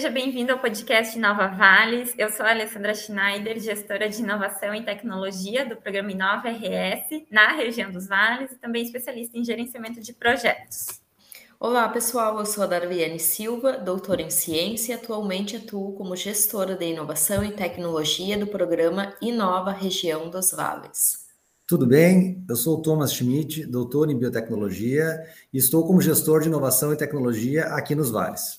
Seja bem-vindo ao podcast Nova Vales. Eu sou a Alessandra Schneider, gestora de inovação e tecnologia do programa Inova RS na região dos Vales e também especialista em gerenciamento de projetos. Olá, pessoal. Eu sou a Darviane Silva, doutora em ciência e atualmente atuo como gestora de inovação e tecnologia do programa Inova Região dos Vales. Tudo bem? Eu sou o Thomas Schmidt, doutor em biotecnologia e estou como gestor de inovação e tecnologia aqui nos Vales.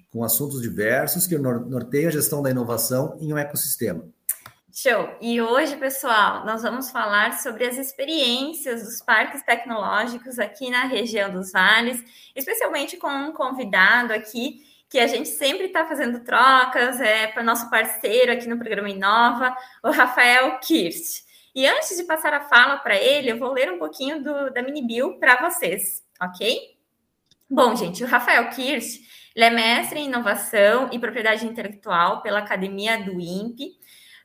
com assuntos diversos que norteiam a gestão da inovação em um ecossistema. Show! E hoje, pessoal, nós vamos falar sobre as experiências dos parques tecnológicos aqui na região dos vales, especialmente com um convidado aqui que a gente sempre está fazendo trocas, é para nosso parceiro aqui no programa Inova, o Rafael Kirst. E antes de passar a fala para ele, eu vou ler um pouquinho do, da mini bio para vocês, ok? Bom, gente, o Rafael Kirst ele é mestre em inovação e propriedade intelectual pela Academia do INPE.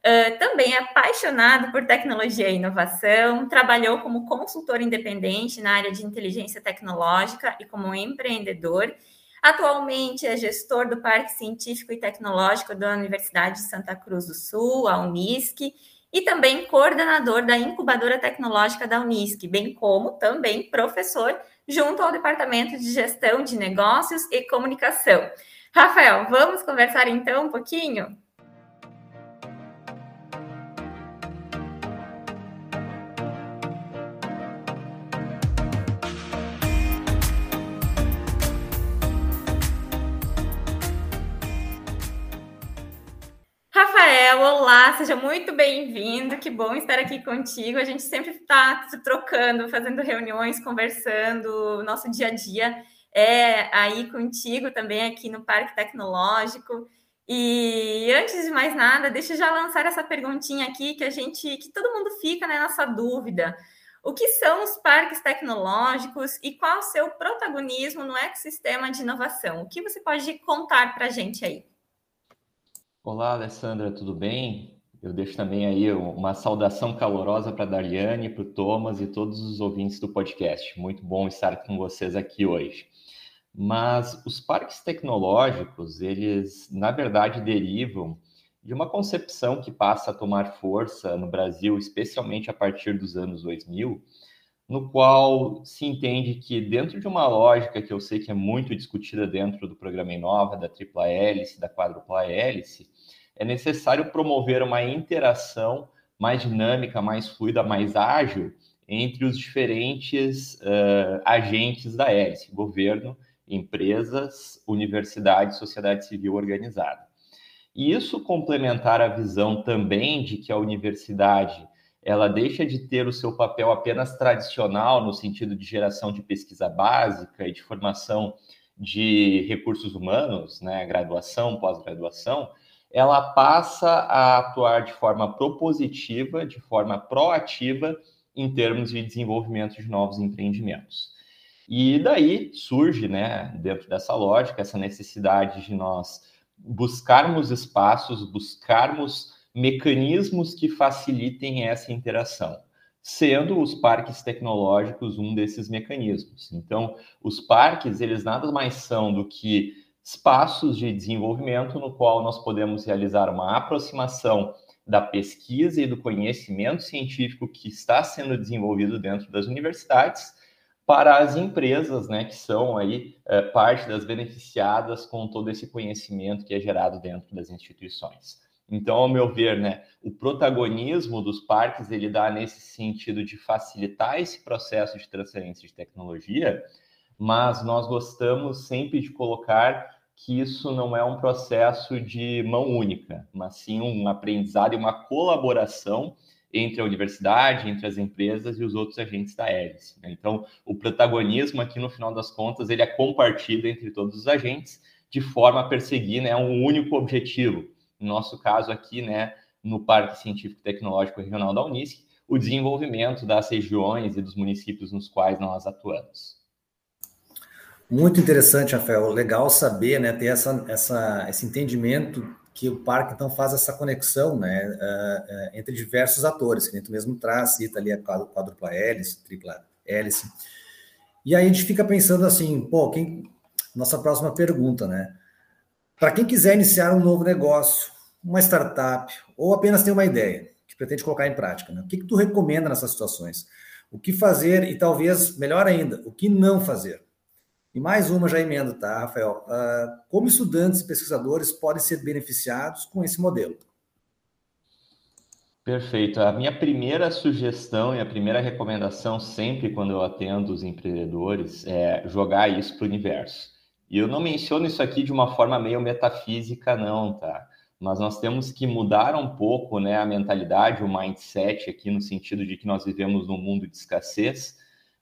Uh, também é apaixonado por tecnologia e inovação, trabalhou como consultor independente na área de inteligência tecnológica e como empreendedor. Atualmente é gestor do Parque Científico e Tecnológico da Universidade de Santa Cruz do Sul, a Unisc, e também coordenador da incubadora tecnológica da Unisc, bem como também professor junto ao Departamento de Gestão de Negócios e Comunicação. Rafael, vamos conversar então um pouquinho? Rafael, olá, seja muito bem-vindo. Que bom estar aqui contigo. A gente sempre está trocando, fazendo reuniões, conversando. Nosso dia a dia é aí contigo também aqui no Parque Tecnológico. E antes de mais nada, deixa eu já lançar essa perguntinha aqui que a gente, que todo mundo fica né, nessa dúvida. O que são os parques tecnológicos e qual o seu protagonismo no ecossistema de inovação? O que você pode contar para a gente aí? Olá, Alessandra, tudo bem? Eu deixo também aí uma saudação calorosa para a Dariane, para o Thomas e todos os ouvintes do podcast. Muito bom estar com vocês aqui hoje. Mas os parques tecnológicos, eles, na verdade, derivam de uma concepção que passa a tomar força no Brasil, especialmente a partir dos anos 2000, no qual se entende que dentro de uma lógica que eu sei que é muito discutida dentro do programa Inova, da tripla hélice, da quádrupla hélice, é necessário promover uma interação mais dinâmica, mais fluida, mais ágil entre os diferentes uh, agentes da hélice, governo, empresas, universidade, sociedade civil organizada. E isso complementar a visão também de que a universidade ela deixa de ter o seu papel apenas tradicional no sentido de geração de pesquisa básica e de formação de recursos humanos, né, graduação, pós-graduação, ela passa a atuar de forma propositiva, de forma proativa em termos de desenvolvimento de novos empreendimentos. E daí surge, né, dentro dessa lógica, essa necessidade de nós buscarmos espaços, buscarmos mecanismos que facilitem essa interação, sendo os parques tecnológicos um desses mecanismos. Então, os parques, eles nada mais são do que espaços de desenvolvimento no qual nós podemos realizar uma aproximação da pesquisa e do conhecimento científico que está sendo desenvolvido dentro das universidades para as empresas, né, que são aí é, parte das beneficiadas com todo esse conhecimento que é gerado dentro das instituições. Então, ao meu ver, né, o protagonismo dos parques ele dá nesse sentido de facilitar esse processo de transferência de tecnologia, mas nós gostamos sempre de colocar que isso não é um processo de mão única, mas sim um aprendizado e uma colaboração entre a universidade, entre as empresas e os outros agentes da hélice. Né? Então, o protagonismo aqui, no final das contas, ele é compartido entre todos os agentes de forma a perseguir né, um único objetivo. No nosso caso aqui, né, no Parque Científico Tecnológico Regional da Unisc, o desenvolvimento das regiões e dos municípios nos quais nós atuamos. Muito interessante, Rafael. Legal saber, né, ter essa, essa, esse entendimento que o parque então faz essa conexão, né, uh, uh, entre diversos atores, que gente mesmo traz, cita ali a quádrupla hélice, tripla hélice. E aí a gente fica pensando assim, pô, quem, nossa próxima pergunta, né? Para quem quiser iniciar um novo negócio, uma startup, ou apenas ter uma ideia que pretende colocar em prática, né? o que, que tu recomenda nessas situações? O que fazer e talvez, melhor ainda, o que não fazer? E mais uma já emendo, tá, Rafael? Uh, como estudantes e pesquisadores podem ser beneficiados com esse modelo? Perfeito. A minha primeira sugestão e a primeira recomendação, sempre quando eu atendo os empreendedores, é jogar isso para o universo. E eu não menciono isso aqui de uma forma meio metafísica, não, tá? Mas nós temos que mudar um pouco né, a mentalidade, o mindset aqui, no sentido de que nós vivemos num mundo de escassez,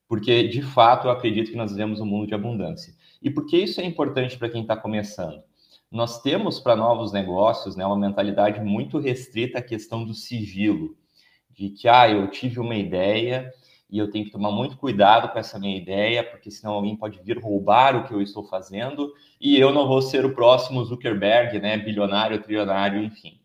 porque de fato eu acredito que nós vivemos um mundo de abundância. E por que isso é importante para quem está começando? Nós temos para novos negócios né, uma mentalidade muito restrita à questão do sigilo, de que ah, eu tive uma ideia e eu tenho que tomar muito cuidado com essa minha ideia, porque senão alguém pode vir roubar o que eu estou fazendo e eu não vou ser o próximo Zuckerberg, né, bilionário, trilionário, enfim.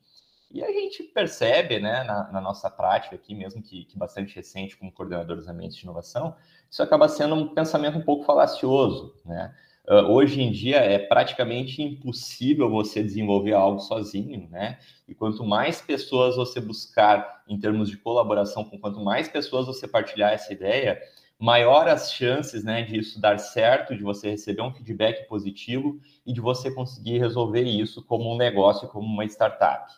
E a gente percebe, né, na, na nossa prática aqui, mesmo que, que, bastante recente como coordenador dos ambientes de inovação, isso acaba sendo um pensamento um pouco falacioso, né? Uh, hoje em dia é praticamente impossível você desenvolver algo sozinho, né? E quanto mais pessoas você buscar em termos de colaboração, com quanto mais pessoas você partilhar essa ideia, maior as chances, né, de isso dar certo, de você receber um feedback positivo e de você conseguir resolver isso como um negócio, como uma startup.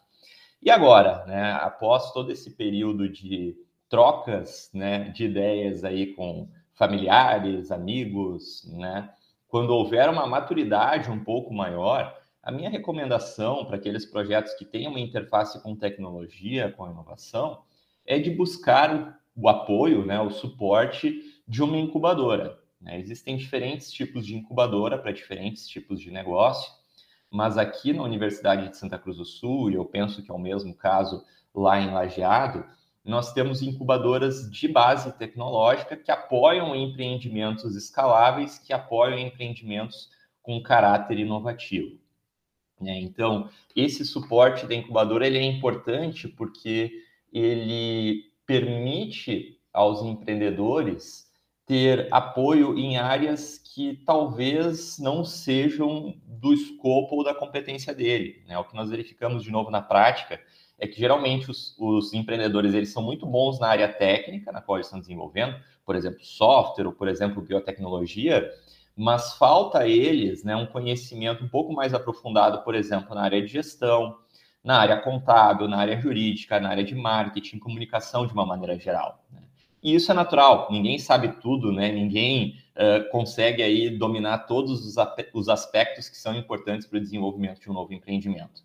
E agora, né, após todo esse período de trocas, né, de ideias aí com familiares, amigos, né? Quando houver uma maturidade um pouco maior, a minha recomendação para aqueles projetos que têm uma interface com tecnologia, com inovação, é de buscar o apoio, né, o suporte de uma incubadora. Né? Existem diferentes tipos de incubadora para diferentes tipos de negócio, mas aqui na Universidade de Santa Cruz do Sul, e eu penso que é o mesmo caso lá em Lajeado, nós temos incubadoras de base tecnológica que apoiam empreendimentos escaláveis, que apoiam empreendimentos com caráter inovativo. Né? Então, esse suporte da incubadora ele é importante porque ele permite aos empreendedores ter apoio em áreas que talvez não sejam do escopo ou da competência dele. Né? O que nós verificamos de novo na prática é que geralmente os, os, empreendedores eles são muito bons na área técnica, na qual eles estão desenvolvendo, por exemplo, software ou, por exemplo, biotecnologia, mas falta a eles né, um conhecimento um pouco mais aprofundado, por exemplo, na área de gestão, na área contábil, na área jurídica, na área de marketing, comunicação de uma maneira geral. Né? E isso é natural, ninguém sabe tudo, né? ninguém uh, consegue aí dominar todos os, os aspectos que são importantes para o desenvolvimento de um novo empreendimento.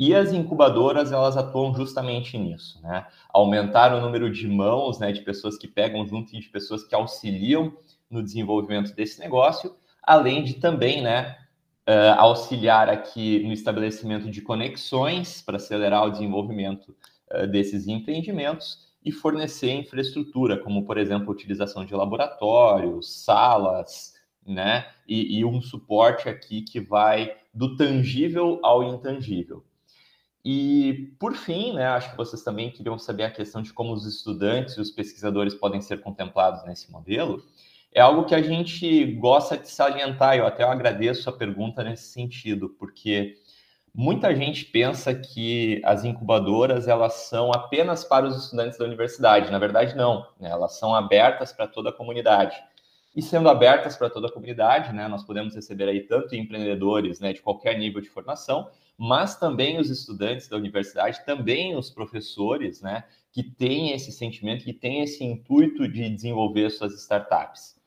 E as incubadoras, elas atuam justamente nisso, né? Aumentar o número de mãos, né, de pessoas que pegam junto e de pessoas que auxiliam no desenvolvimento desse negócio, além de também, né, uh, auxiliar aqui no estabelecimento de conexões para acelerar o desenvolvimento uh, desses empreendimentos e fornecer infraestrutura, como, por exemplo, utilização de laboratórios, salas, né, e, e um suporte aqui que vai do tangível ao intangível. E, por fim, né, acho que vocês também queriam saber a questão de como os estudantes e os pesquisadores podem ser contemplados nesse modelo. É algo que a gente gosta de salientar, eu até agradeço a pergunta nesse sentido, porque muita gente pensa que as incubadoras elas são apenas para os estudantes da universidade. Na verdade, não. Né? Elas são abertas para toda a comunidade. E sendo abertas para toda a comunidade, né, nós podemos receber aí tanto empreendedores né, de qualquer nível de formação, mas também os estudantes da universidade, também os professores, né, que têm esse sentimento, que têm esse intuito de desenvolver suas startups.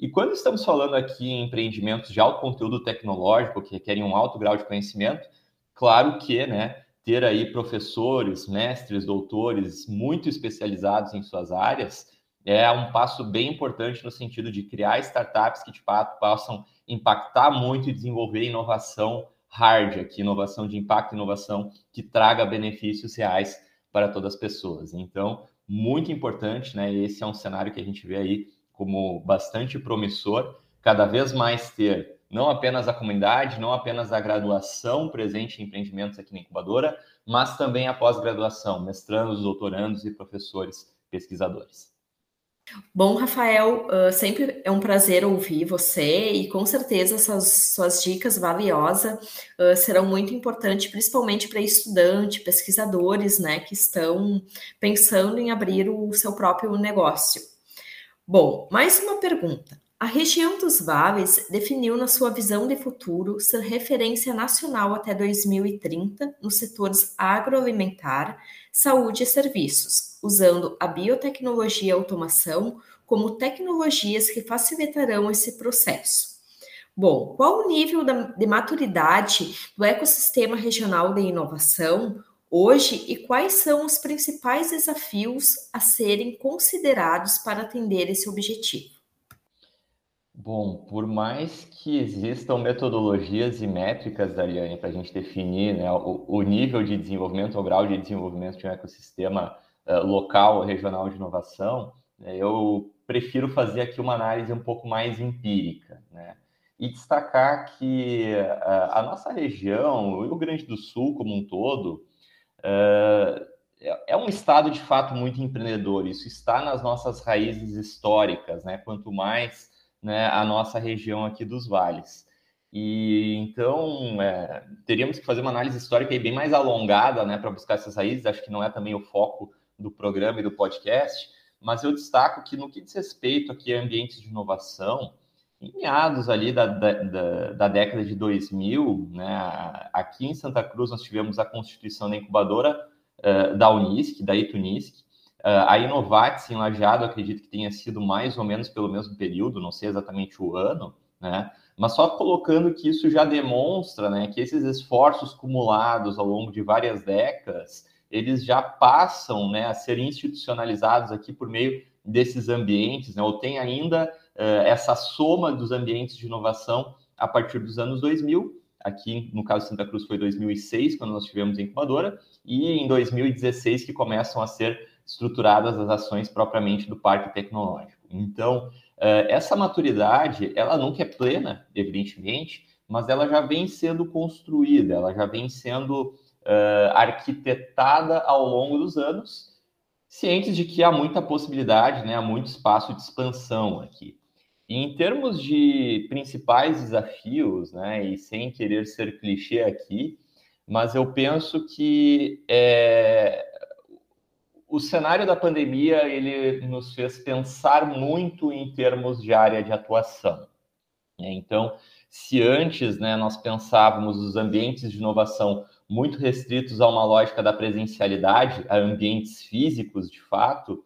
E quando estamos falando aqui em empreendimentos de alto conteúdo tecnológico, que requerem um alto grau de conhecimento, claro que, né, ter aí professores, mestres, doutores muito especializados em suas áreas é um passo bem importante no sentido de criar startups que de fato possam impactar muito e desenvolver inovação hard aqui, inovação de impacto, inovação que traga benefícios reais para todas as pessoas. Então, muito importante, né? Esse é um cenário que a gente vê aí como bastante promissor, cada vez mais ter não apenas a comunidade, não apenas a graduação presente em empreendimentos aqui na incubadora, mas também a pós-graduação, mestrandos, doutorandos e professores pesquisadores. Bom, Rafael, uh, sempre é um prazer ouvir você e com certeza suas dicas valiosas uh, serão muito importantes, principalmente para estudantes, pesquisadores, né, que estão pensando em abrir o seu próprio negócio. Bom, mais uma pergunta. A região dos vales definiu na sua visão de futuro ser referência nacional até 2030 nos setores agroalimentar, saúde e serviços, usando a biotecnologia e automação como tecnologias que facilitarão esse processo. Bom, qual o nível de maturidade do ecossistema regional de inovação hoje e quais são os principais desafios a serem considerados para atender esse objetivo? Bom, por mais que existam metodologias e métricas, Dariane, para a gente definir né, o, o, nível de desenvolvimento, o grau de desenvolvimento de um ecossistema uh, local, regional de inovação, né, eu prefiro fazer aqui uma análise um pouco mais empírica, né? E destacar que uh, a nossa região, o Rio Grande do Sul como um todo, uh, é um estado de fato muito empreendedor. Isso está nas nossas raízes históricas, né? Quanto mais né, a nossa região aqui dos vales. E então é, teríamos que fazer uma análise histórica bem mais alongada, né, para buscar essas raízes. Acho que não é também o foco do programa e do podcast, mas eu destaco que no que diz respeito aqui a ambientes de inovação, em meados ali da, da, da, década de 2000, né, aqui em Santa Cruz nós tivemos a constituição da incubadora uh, da Unisc, da Itunisc, a Inovatis em Lajeado, acredito que tenha sido mais ou menos pelo mesmo período, não sei exatamente o ano, né? Mas só colocando que isso já demonstra, né, que esses esforços acumulados ao longo de várias décadas, eles já passam, né, a ser institucionalizados aqui por meio desses ambientes, né? Ou tem ainda uh, essa soma dos ambientes de inovação a partir dos anos 2000. Aqui, no caso de Santa Cruz, foi 2006, quando nós tivemos a incubadora, e em 2016 que começam a ser estruturadas as ações propriamente do parque tecnológico. Então, eh, essa maturidade, ela nunca é plena, evidentemente, mas ela já vem sendo construída, ela já vem sendo uh, arquitetada ao longo dos anos, cientes de que há muita possibilidade, né, há muito espaço de expansão aqui. E em termos de principais desafios, né, e sem querer ser clichê aqui, mas eu penso que é, o cenário da pandemia ele nos fez pensar muito em termos de área de atuação. Né? Então, se antes né, nós pensávamos os ambientes de inovação muito restritos a uma lógica da presencialidade, a ambientes físicos de fato,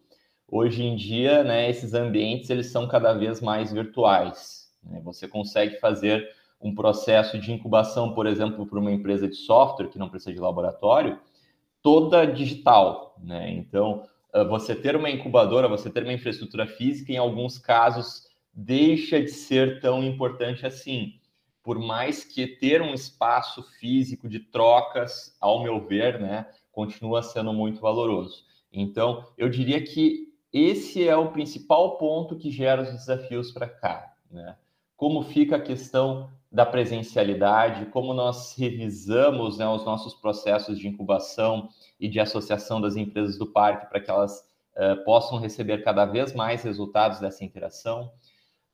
hoje em dia né, esses ambientes eles são cada vez mais virtuais. Né? Você consegue fazer um processo de incubação, por exemplo, para uma empresa de software que não precisa de laboratório, toda digital, né? Então, ah, você ter uma incubadora, você ter uma infraestrutura física, em alguns casos, deixa de ser tão importante assim. Por mais que ter um espaço físico de trocas, ao meu ver, né, continua sendo muito valoroso. Então, eu diria que esse é o principal ponto que gera os desafios para cá, né? Como fica a questão da presencialidade, como nós revisamos né, os nossos processos de incubação e de associação das empresas do parque para que elas uh, possam receber cada vez mais resultados dessa interação,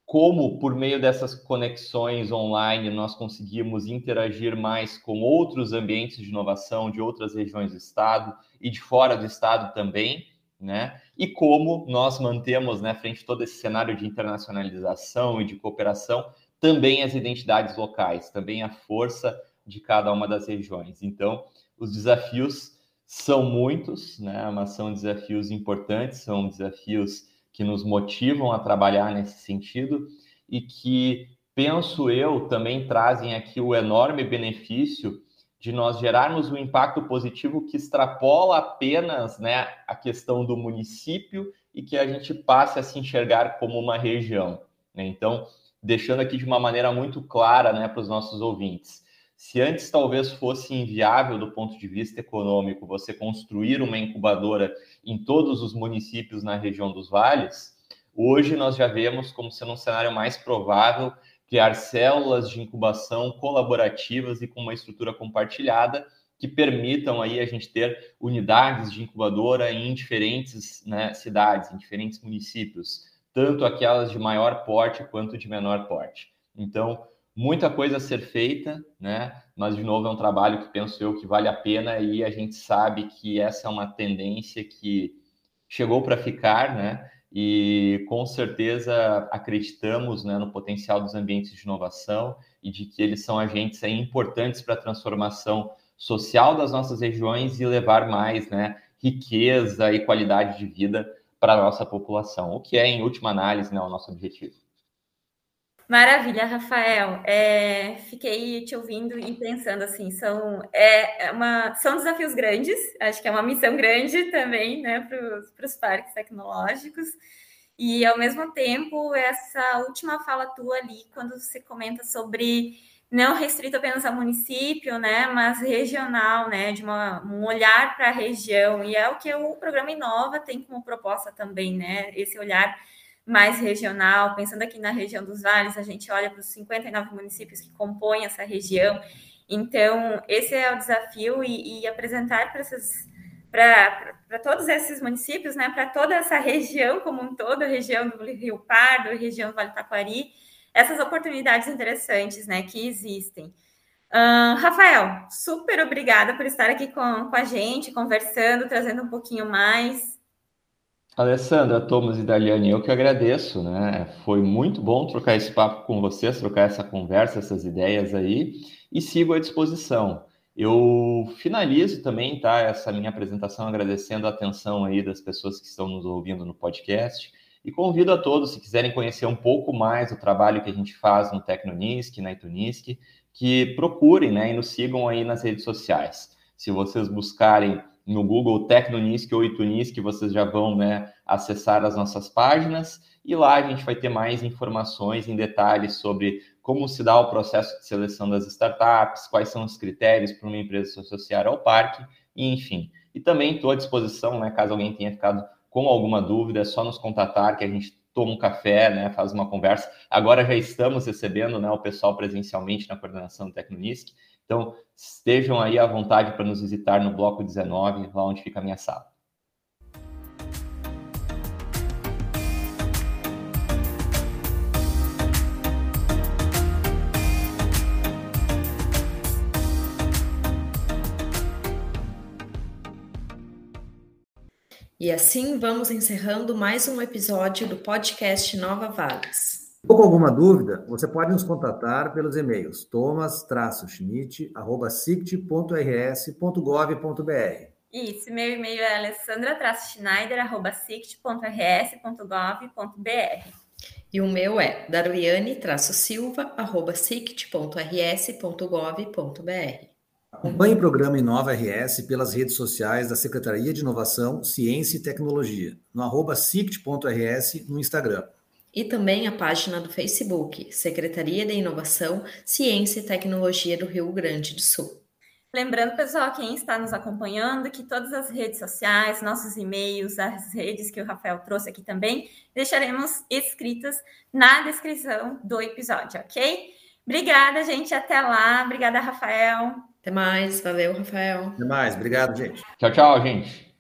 como por meio dessas conexões online nós conseguimos interagir mais com outros ambientes de inovação de outras regiões do estado e de fora do estado também, né? E como nós mantemos, né, frente a todo esse cenário de internacionalização e de cooperação, também as identidades locais, também a força de cada uma das regiões. Então, os desafios são muitos, né? mas são desafios importantes, são desafios que nos motivam a trabalhar nesse sentido e que, penso eu, também trazem aqui o enorme benefício de nós gerarmos um impacto positivo que extrapola apenas né, a questão do município e que a gente passe a se enxergar como uma região. Né? Então, deixando aqui de uma maneira muito clara né, para os nossos ouvintes. Se antes talvez fosse inviável do ponto de vista econômico você construir uma incubadora em todos os municípios na região dos vales, hoje nós já vemos como sendo um cenário mais provável criar células de incubação colaborativas e com uma estrutura compartilhada que permitam aí a gente ter unidades de incubadora em diferentes né, cidades, em diferentes municípios, tanto aquelas de maior porte quanto de menor porte. Então, muita coisa a ser feita, né? Mas de novo é um trabalho que penso eu que vale a pena e a gente sabe que essa é uma tendência que chegou para ficar, né? E com certeza acreditamos né, no potencial dos ambientes de inovação e de que eles são agentes aí, importantes para a transformação social das nossas regiões e levar mais né, riqueza e qualidade de vida para a nossa população, o que é, em última análise, né, o nosso objetivo. Maravilha, Rafael. É, fiquei te ouvindo e pensando assim, são, é, é uma, são desafios grandes, acho que é uma missão grande também né, para os parques tecnológicos. E ao mesmo tempo, essa última fala tua ali, quando você comenta sobre não restrito apenas ao município, né, mas regional, né, de uma, um olhar para a região, e é o que o programa Inova tem como proposta também, né, esse olhar mais regional, pensando aqui na região dos vales, a gente olha para os 59 municípios que compõem essa região, então esse é o desafio e, e apresentar para esses para todos esses municípios, né, para toda essa região como um todo, a região do Rio Pardo, a região do Vale Taquari, essas oportunidades interessantes né, que existem. Uh, Rafael, super obrigada por estar aqui com, com a gente, conversando, trazendo um pouquinho mais. Alessandra, Thomas e Daliane, eu que agradeço, né? Foi muito bom trocar esse papo com vocês, trocar essa conversa, essas ideias aí, e sigo à disposição. Eu finalizo também, tá, essa minha apresentação agradecendo a atenção aí das pessoas que estão nos ouvindo no podcast. E convido a todos, se quiserem conhecer um pouco mais o trabalho que a gente faz no Tecnonisc, na Itunisc, que procurem né, e nos sigam aí nas redes sociais. Se vocês buscarem no Google Tecnonisc ou Itunisc, vocês já vão né, acessar as nossas páginas e lá a gente vai ter mais informações em detalhes sobre como se dá o processo de seleção das startups, quais são os critérios para uma empresa se associar ao parque, e enfim. E também estou à disposição, né, caso alguém tenha ficado com alguma dúvida, é só nos contatar que a gente toma um café, né, faz uma conversa. Agora já estamos recebendo né, o pessoal presencialmente na coordenação do Tecnonisc. Então, estejam aí à vontade para nos visitar no bloco 19, lá onde fica a minha sala. E assim vamos encerrando mais um episódio do podcast Nova Vales. Ou com alguma dúvida, você pode nos contatar pelos e-mails thomas-schmidt.rs.gov.br. Isso, meu e-mail é alessandra-schneider.sict.rs.gov.br. E o meu é darliane-silva.sict.rs.gov.br. Acompanhe o programa Inova RS pelas redes sociais da Secretaria de Inovação, Ciência e Tecnologia, no arroba sict.rs no Instagram. E também a página do Facebook, Secretaria de Inovação, Ciência e Tecnologia do Rio Grande do Sul. Lembrando, pessoal, quem está nos acompanhando, que todas as redes sociais, nossos e-mails, as redes que o Rafael trouxe aqui também, deixaremos escritas na descrição do episódio, ok? Obrigada, gente. Até lá. Obrigada, Rafael. Até mais. Valeu, Rafael. Até mais. Obrigado, gente. Tchau, tchau, gente.